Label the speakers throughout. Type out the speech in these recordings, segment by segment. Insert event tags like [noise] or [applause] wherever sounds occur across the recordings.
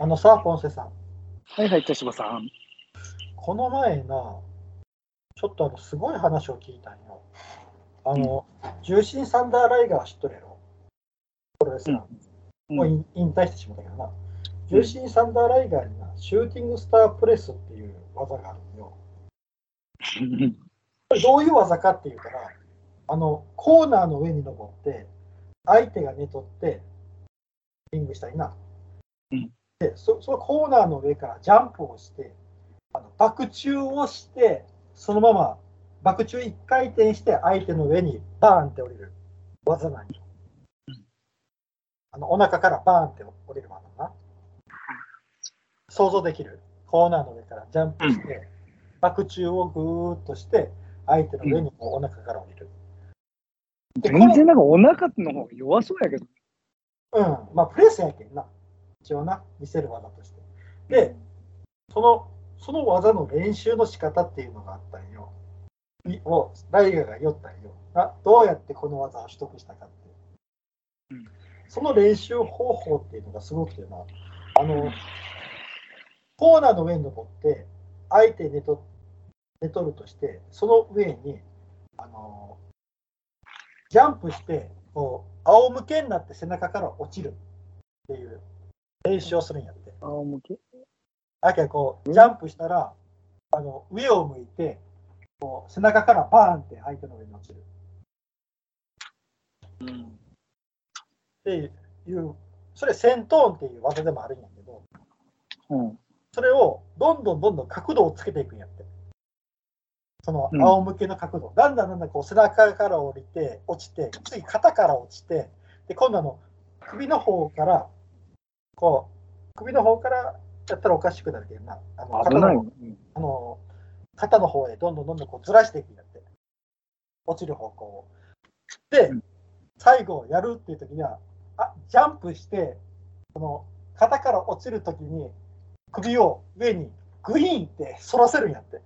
Speaker 1: あのさ、ポンセさん。
Speaker 2: はいはい、豊島さん。
Speaker 1: この前な、ちょっとあのすごい話を聞いたんよ。あの、重心サンダーライガー知っとるやろ？プロレスラー。
Speaker 2: うん
Speaker 1: もう引引退してしまったけどな。重心サンダーライガーにな、シューティングスタープレスっていう技があるんよ。これどういう技かっていうから、あの、コーナーの上に登って、相手が寝取って、リングしたいな。
Speaker 2: うん
Speaker 1: でそ、そのコーナーの上からジャンプをして、あの爆中をして、そのまま爆中1回転して相手の上にバーンって降りる技なんよ。あのお腹からバーンって降りる技な。想像できるコーナーの上からジャンプして、爆中をぐーっとして、相手の上にこうお腹から降りる。で
Speaker 2: 全然なんかお腹の方が弱そうやけど。
Speaker 1: うん、まあプレスやけんな。一応な、見せる技として。で、その、その技の練習の仕方っていうのがあったんよ。いをライガーが言ったんよ。などうやってこの技を取得したかって。
Speaker 2: うん
Speaker 1: その練習方法っていうのがすごくてな、あの、コーナーの上に登って、相手寝と寝取るとして、その上に、あの、ジャンプして、こう、仰向けになって背中から落ちるっていう練習をするんやって。
Speaker 2: あ向け。
Speaker 1: だけどこう、ジャンプしたら、あの上を向いて、こう背中からバーンって相手の上に落ちる
Speaker 2: うん。
Speaker 1: っていう、それ戦闘っていう技でもあるんやけど、
Speaker 2: うん。
Speaker 1: それをどんどんどんどん角度をつけていくんやって。その
Speaker 2: うん
Speaker 1: 仰向けの角度、だんだんだんだんこう背中から降りて、落ちて、次肩から落ちて、で今度あの首の方から、こう、首の方からやったらおかしくなるけどな、あの肩のあの肩の方へどんどんどんどんこうずらしていくんやって、落ちる方向を。で
Speaker 2: うん、
Speaker 1: 最後やるっていう時には、あジャンプして、この肩から落ちる時に首を上にグイーンって反らせるんやって。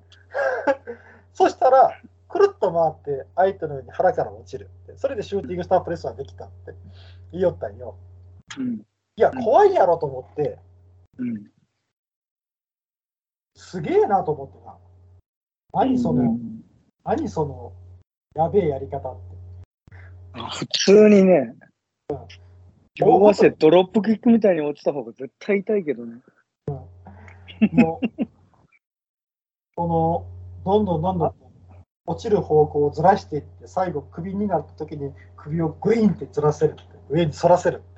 Speaker 1: [laughs] そしたら、くるっと回って相手の上に腹から落ちるって。それでシューティングスタープレスはできたって言いよったんよ。
Speaker 2: うん。
Speaker 1: いや、怖いやろと思って、
Speaker 2: うん。
Speaker 1: すげえなと思ってな。何その、
Speaker 2: うん
Speaker 1: 何その、やべえやり方って。
Speaker 2: あ普通にね、両足でドロップキックみたいに落ちた方が絶対痛いけどね。
Speaker 1: もう、この、どんどんどんどん落ちる方向をずらしていって、最後、首になった時に首をグイーンってずらせるって、上に反らせるって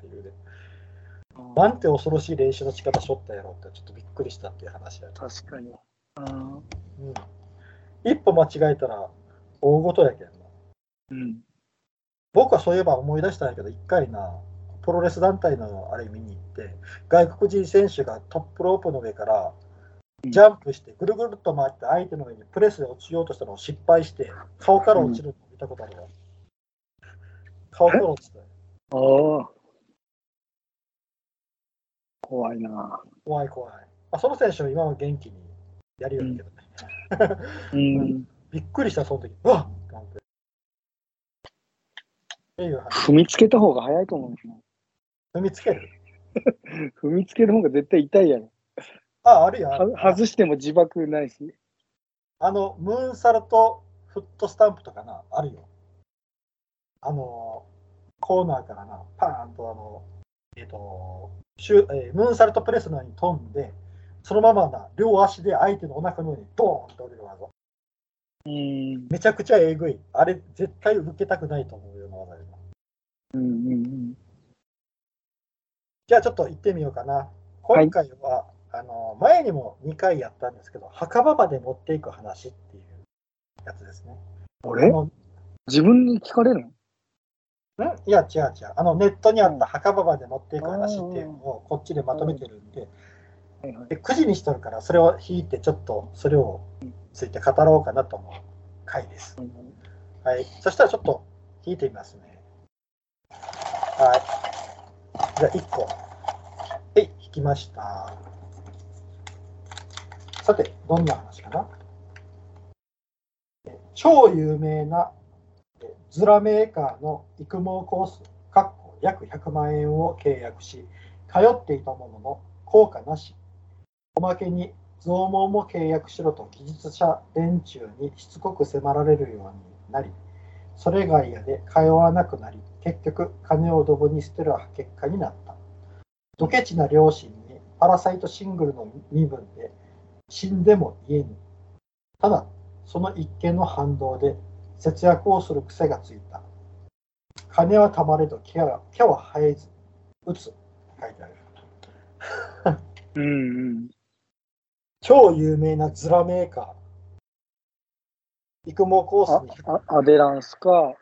Speaker 1: いうね。なんて恐ろしい練習の仕方しょったやろって、ちょっとびっくりしたっていう話や、
Speaker 2: 確かに。あ
Speaker 1: うん。一歩間違えたら大事やけんな。
Speaker 2: うん。
Speaker 1: 僕はそういえば思い出したんやけど、一回な、プロレス団体のあれ見に行って、外国人選手がトップロープの上からジャンプして、ぐるぐるっと回って相手の上にプレスで落ちようとしたのを失敗して、顔から落ちるのを見たことあるわ。顔から落ちたよ。
Speaker 2: ああ。怖いな。
Speaker 1: 怖い怖い。あその選手は今は元気にやるようにけどね。
Speaker 2: うん。[laughs]
Speaker 1: びっくりした、その時。うわっと思って。
Speaker 2: 踏みつけた方が早いと思うな。
Speaker 1: 踏みつける？[laughs]
Speaker 2: 踏みつける方が絶対痛いやろ。
Speaker 1: あ、あるよ。ある
Speaker 2: は外しても自爆ないし。
Speaker 1: あの、ムーンサルトフットスタンプとかな、あるよ。あの、コーナーからな、パーンとあの、えっ、と、シュえームーンサルトプレスのように飛んで、そのままな、両足で相手のお腹の上にドーンと降りる技。
Speaker 2: うん。
Speaker 1: めちゃくちゃえぐい。あれ、絶対受けたくないと思うような技よな。
Speaker 2: うんうんうん。
Speaker 1: じゃあちょっと行ってみようかな。今回は、あの、前にも2回やったんですけど、墓場まで持っていく話っていうやつですね。
Speaker 2: 俺
Speaker 1: あの
Speaker 2: 自分に聞かれるの？
Speaker 1: ん？いや、違う違う。あの、ネットにあった墓場まで持っていく話っていうのをこっちでまとめてるんで、で9時にしとるから、それを引いて、ちょっとそれをついて語ろうかなと思う回です。はい。そしたらちょっと引いてみますね。はい。じゃあ1個。はい、引きました。さて、どんな話かな？え超有名なえズラメーカーの育毛コース、約100万円を契約し、通っていたものの、効果なし。おまけに増毛も契約しろと技術者連中にしつこく迫られるようになり、それが嫌で通わなくなり、結局金をドブに捨てる結果になった。ドケチな両親にパラサイトシングルの身分で死んでも言えぬ。ただ、その一件の反動で節約をする癖がついた。金はたまれど毛は毛は生えず、打つ。書いてある。
Speaker 2: うんうん。
Speaker 1: 超有名なズラメーカー。育毛コースに
Speaker 2: ああアデランスか。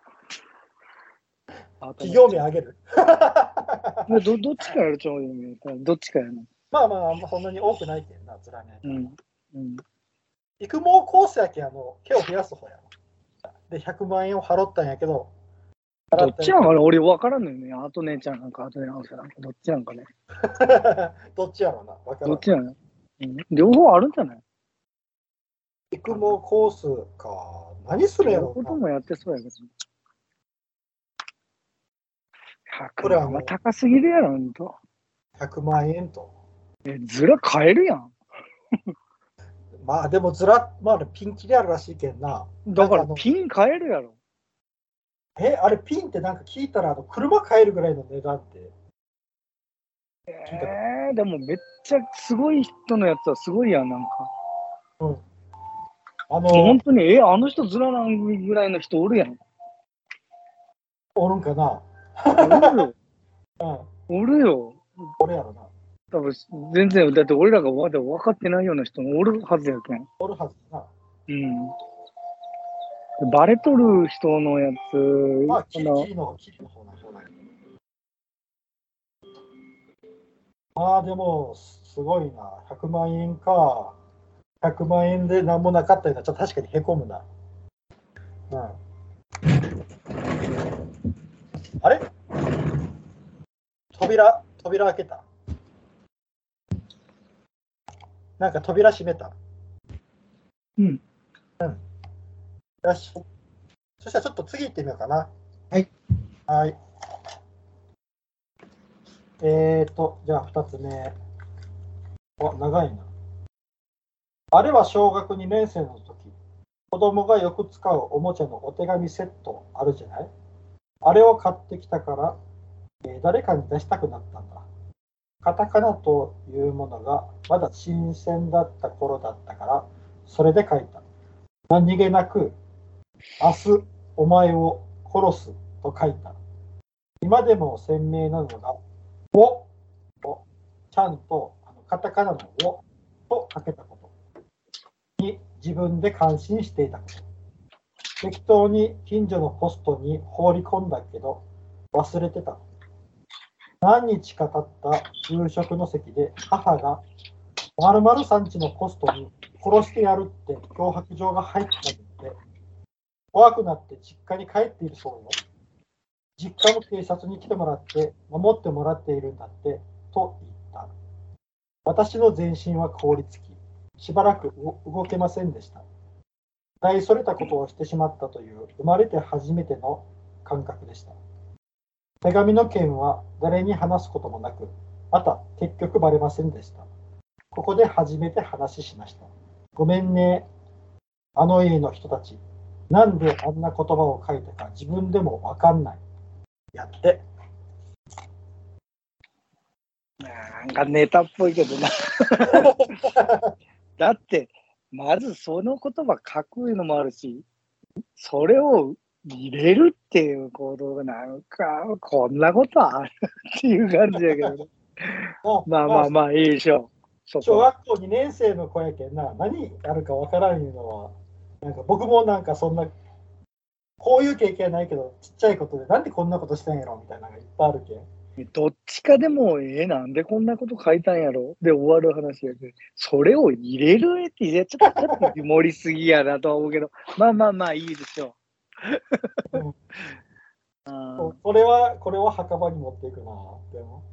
Speaker 2: あ
Speaker 1: 企業名あげる。[laughs]
Speaker 2: どどっちかやるつもりね。どっちかやな。
Speaker 1: まあまあ、あんまそんなに多くないけんな、ズラメーカー。
Speaker 2: うん。うん。
Speaker 1: 育毛コースやけん、あの、毛を増やす方やろ。で、100万円を払ったんやけど、
Speaker 2: どっちなんかね俺分からんのよね。あと姉ちゃんなんか、あと姉なんか、どっちなんかね。[laughs]
Speaker 1: どっちやろうな、わからん
Speaker 2: どっちなの、うん、両方あるんじゃない？
Speaker 1: 育毛コースか。何するんやろうな。
Speaker 2: ともやってそうやけど。100
Speaker 1: これは
Speaker 2: 高すぎるやろ、ほんと。
Speaker 1: 100万円と。
Speaker 2: え、ずら買えるやん。
Speaker 1: まあでもずら、まあピンキリあるらしいけんな。
Speaker 2: だからピン買えるやろ。
Speaker 1: え、あれピンってなんか聞いたら、あの車買えるぐらいの値段って。
Speaker 2: えー、でもめっちゃすごい人のやつはすごいやん、なんか。う本
Speaker 1: の、
Speaker 2: 当に、え、あの人ずらなんぐらいの人おるやん。
Speaker 1: おるんかな。
Speaker 2: おるよ。[laughs]
Speaker 1: うん、
Speaker 2: おるよ。
Speaker 1: これやろな。
Speaker 2: 多分全然、だって俺らがまだ分かってないような人もおるはずやけん。
Speaker 1: おるはずだな。
Speaker 2: うん。バレとる人のやつ、
Speaker 1: まあ、キリ
Speaker 2: あの
Speaker 1: キリの、方なん方なまあでも、すごいな。100万円か。100万円で何もなかったような、ちょっと確かにへこむな。うん。あれ？扉、扉開けた。なんか扉閉めた。
Speaker 2: うん。
Speaker 1: うん。よし。そしたらちょっと次行ってみようかな。
Speaker 3: はい。
Speaker 1: はい。えーと、じゃあ2つ目。あ、長いな。あれは小学2年生の時、子供がよく使うおもちゃのお手紙セットあるじゃない？あれを買ってきたから、えー誰かに出したくなったんだ。カタカナというものがまだ新鮮だった頃だったから、それで書いた。何気なく、明日お前を殺すと書いた。今でも鮮明なのが、おをちゃんとあのカタカナのおとかけたことに自分で感心していたこと。適当に近所のポストに放り込んだけど忘れてた。何日か経った夕食の席で母が〇〇さんちのポストに殺してやるって脅迫状が入ったので怖くなって実家に帰っているそうよ。実家の警察に来てもらって守ってもらっているんだってと言った。私の全身は凍りつき、しばらく動けませんでした。大それたことをしてしまったという生まれて初めての感覚でした。手紙の件は誰に話すこともなく、また結局バレませんでした。ここで初めて話しました。ごめんね、あの家の人たち。なんであんな言葉を書いたか自分でもわかんない。やって。
Speaker 2: なんかネタっぽいけどな。[laughs] だって、まずその言葉書くのもあるし、それを入れるっていう行動がなんか、こんなことあるっていう感じやけどね。まあまあまあいいでしょう。そ
Speaker 1: 小
Speaker 2: こ。
Speaker 1: 学校2年生の子やけんな、何やるかわからんいうのは、なんか僕もなんかそんな、こういう経験はないけど、ちっちゃいことで、なんでこんなことしたんやろみたいなのがいっぱいあるけん。
Speaker 2: どっちかでもええなんでこんなこと書いたんやろ？で終わる話やけど、それを入れるって、ちょっとちょっと [laughs] 盛りすぎやなとは思うけど、まあまあまあいいでしょう
Speaker 1: これは、これは墓場に持っていくな。でも、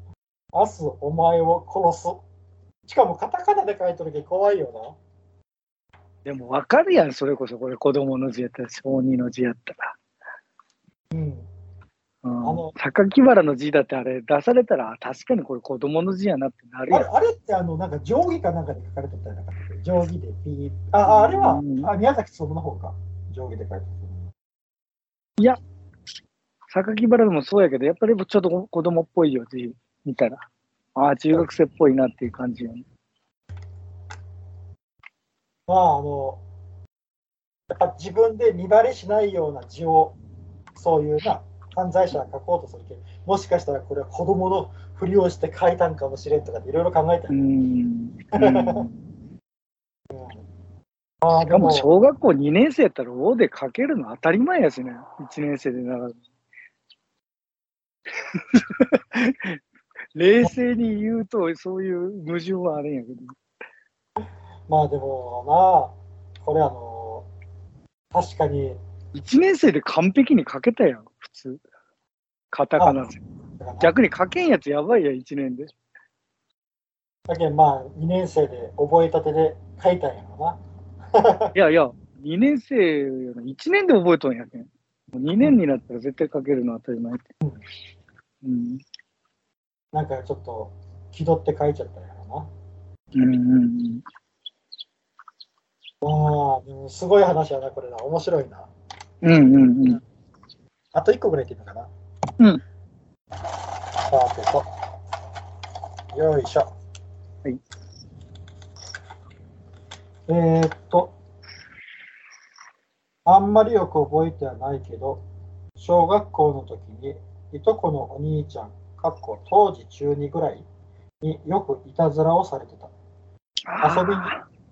Speaker 1: 明日お前を殺す。しかもカタカナで書いてるけん怖いよ
Speaker 2: でも分かるやん、それこそこれ子供の字やったら、小児の字やったら。
Speaker 1: な。うん。
Speaker 2: うん
Speaker 1: あの
Speaker 2: 榊原の字だってあれ出されたら、あ確かにこれ子供の字やなってなるやん。
Speaker 1: あれあれってあのなんか定規かなんかで書かれてたよな定規でピーあああれは、
Speaker 2: うん
Speaker 1: あ宮崎その方か定規で書いて
Speaker 2: 榊原もそうやけど、やっぱりちょっと子供っぽいよ、字見たら。ああ、中学生っぽいなっていう感じよね。
Speaker 1: たまああのやっぱ自分で見バレしないような字をそういうな犯罪者が書こうとするけどもしかしたらこれは子供のふりをして書いたんかもしれんとかいろいろ考えた
Speaker 2: う
Speaker 1: よ、
Speaker 2: ん。うん [laughs]
Speaker 1: ああでも
Speaker 2: しかも小学校2年生やったら、O で書けるの当たり前やしね。1年生でなら。[laughs] 冷静に言うと、そういう矛盾はあるんやけど。
Speaker 1: まあでもなこれあの確かに
Speaker 2: 1年生で完璧に書けたやん、普通。カタカナで。逆に書けんやつやばいやん、1年で。
Speaker 1: だけどまあ2年生で覚えたてで書いたんやろな。
Speaker 2: いやいや、2年生よな、1年で覚えとんやけん。もう2年になったら絶対書けるの当たり前って。うん。
Speaker 1: なんかちょっと気取って書いちゃったんやろ
Speaker 2: うんうんうん。
Speaker 1: な。ああ、でもすごい話やな、これな。面白いな。
Speaker 2: うんうんうん。
Speaker 1: あと1個ぐらいいけるのかな。
Speaker 2: うん。
Speaker 1: さてと。よいしょ。
Speaker 2: はい。
Speaker 1: えー、っと、あんまりよく覚えてはないけど、小学校の時に、いとこのお兄ちゃん、かっこ当時中2ぐらいによくいたずらをされてた。遊びに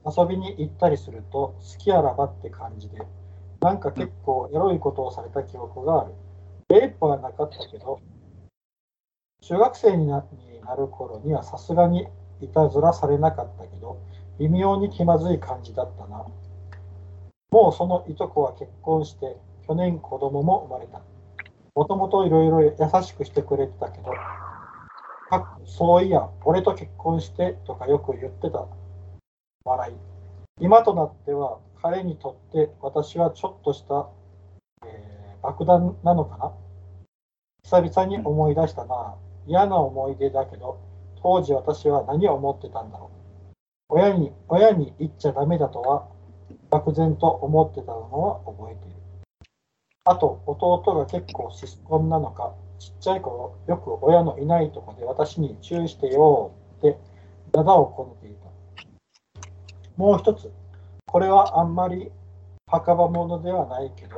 Speaker 1: 遊びに行ったりすると好きあらばって感じで、なんか結構エロいことをされた記憶がある。レイプはなかったけど、中学生になになる頃にはさすがにいたずらされなかったけど、微妙に気まずい感じだったな。もうそのいとこは結婚して、去年子供も生まれた。もともといろいろ優しくしてくれてたけど、そういや、俺と結婚してとかよく言ってた。笑い。今となっては彼にとって私はちょっとした、えー爆弾なのかな久々に思い出したな。嫌な思い出だけど、当時私は何を思ってたんだろう。親に、親に言っちゃダメだとは、漠然と思ってたのは覚えている。あと、弟が結構シスコンなのか、ちっちゃい頃、よく親のいないとこで私に注意してよって、ダダをこねていた。もう一つ、これはあんまり墓場物ではないけど、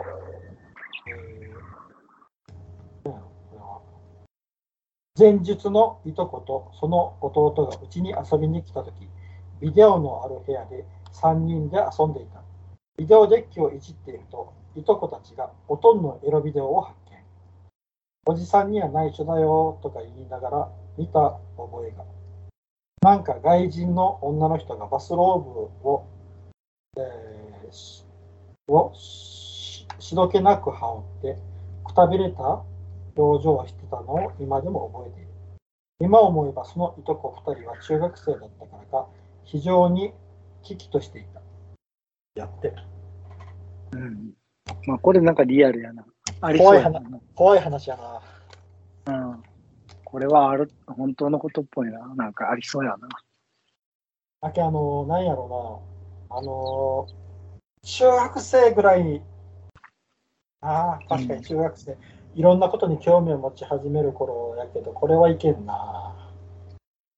Speaker 1: えーこれは前述のいとことその弟がうちに遊びに来たとき、ビデオのある部屋で3人で遊んでいた。ビデオデッキをいじっていると、いとこたちがほとんどエロビデオを発見。おじさんには内緒だよとか言いながら見た覚えが。なんか外人の女の人がバスローブを、えーしをしどけなく羽織ってくたびれた表情をしてたのを今でも覚えている。今思えばそのいとこ2人は中学生だったからか非常に危機としていた。やって。
Speaker 2: うん。まあ、これなんかリアルやな。ありそうやな。
Speaker 1: 怖い話やな。
Speaker 2: うん。これはある、本当のことっぽいな。なんかありそうやな。
Speaker 1: だけあの、なんやろうな。あの、中学生ぐらい、ああ、確かに中学生、いろんなことに興味を持ち始める頃やけど、これはいけんな。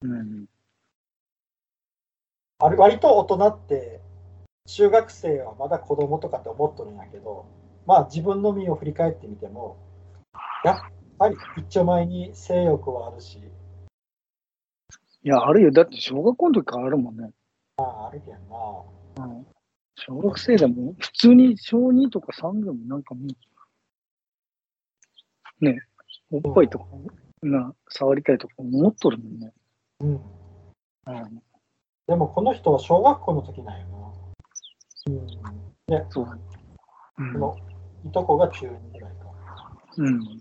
Speaker 2: うん。
Speaker 1: あれ割と大人って、中学生はまだ子供とかって思っとるんやけど、まあ自分の身を振り返ってみても、やっぱり一丁前に性欲はあるし、
Speaker 2: いや、あるよ。だって小学校の時からあるもんね。
Speaker 1: まああるけんな。
Speaker 2: 小学生でも、普通に小2とか3でもなんかもう、ね、おっぱいとか、な、触りたいとか思っとるもんね。
Speaker 1: うん。
Speaker 2: うん。
Speaker 1: でもこの人は小学校の時なんよな。うん。で、
Speaker 2: そう。う
Speaker 1: こ
Speaker 2: ん。
Speaker 1: のいとこが中2ぐらいか。
Speaker 2: うん。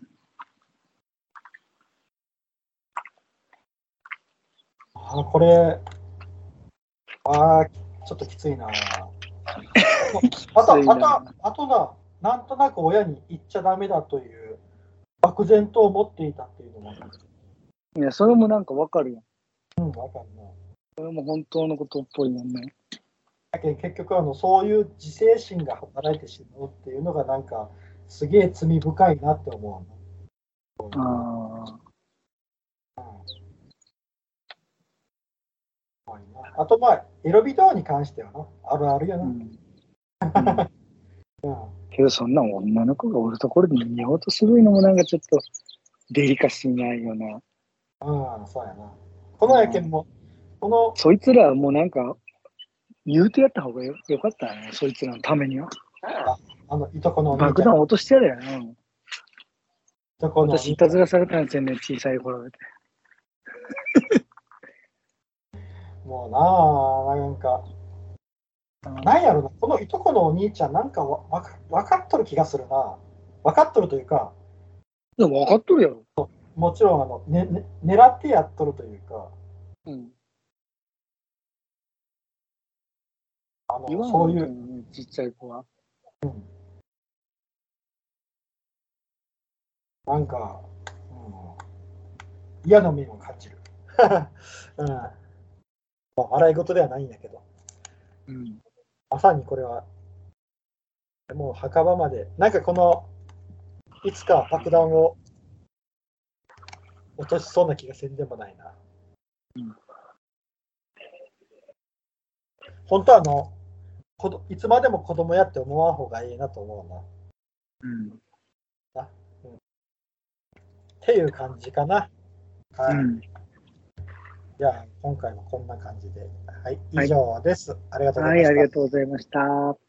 Speaker 1: ああ、これ、ああ、ちょっと [laughs] きついな。あと、あと、あとな、なんとなく親に言っちゃダメだという漠然と思っていたっていうのも、
Speaker 2: いや、それもなんかわかるよ。
Speaker 1: うん、わかるな。
Speaker 2: それも本当のことっぽいもんね。
Speaker 1: だけど結局あの、そういう自制心が働いてしまうっていうのが、なんか、すげえ罪深いなって思うな。
Speaker 2: ああ。
Speaker 1: あと、まあ、エロビデオに関してはな、あるあるやな。うん
Speaker 2: うん。けど、そんな女の子がおるところに見ようとするのもなんかちょっとデリカシーないよな。
Speaker 1: うん、そうやな。このやけんも、この、
Speaker 2: そいつらはもうなんか、言うてやった方がよよかったね、そいつらのためには。
Speaker 1: あの、いとこのお兄ちゃん、い
Speaker 2: 爆弾落としてやれよな。
Speaker 1: とこのお
Speaker 2: 私、
Speaker 1: 兄ちゃん
Speaker 2: いたずらされたんですよね、小さい頃で。[laughs]
Speaker 1: もうなあ、なんか、なんやろな、このいとこのお兄ちゃん、なんかわわか分かっとる気がするな。分かっとるというか、
Speaker 2: でも分かっとるやろ。
Speaker 1: もちろんあの、ねね、狙ってやっとるというか、
Speaker 2: うん。
Speaker 1: あの
Speaker 2: 言わん
Speaker 1: そういう、
Speaker 2: うね、ちっちゃい子は。
Speaker 1: なんか、うん、嫌な面を感じる。[laughs] うんまあ、笑い事ではないんだけど、
Speaker 2: うん。
Speaker 1: まさにこれは、もう墓場まで、なんかこの、いつか爆弾を落としそうな気がせんでもないな。
Speaker 2: うん
Speaker 1: 本当はあの、子どいつまでも子供やって思わん方がいいなと思うな。
Speaker 2: うん。
Speaker 1: っていう感じかな。はい。
Speaker 2: うん。
Speaker 1: じゃあ、今回はこんな感じで。はい、
Speaker 2: はい
Speaker 1: 以上です。ありがとうござ
Speaker 2: はいい、
Speaker 1: ました。
Speaker 2: ありがとうございました。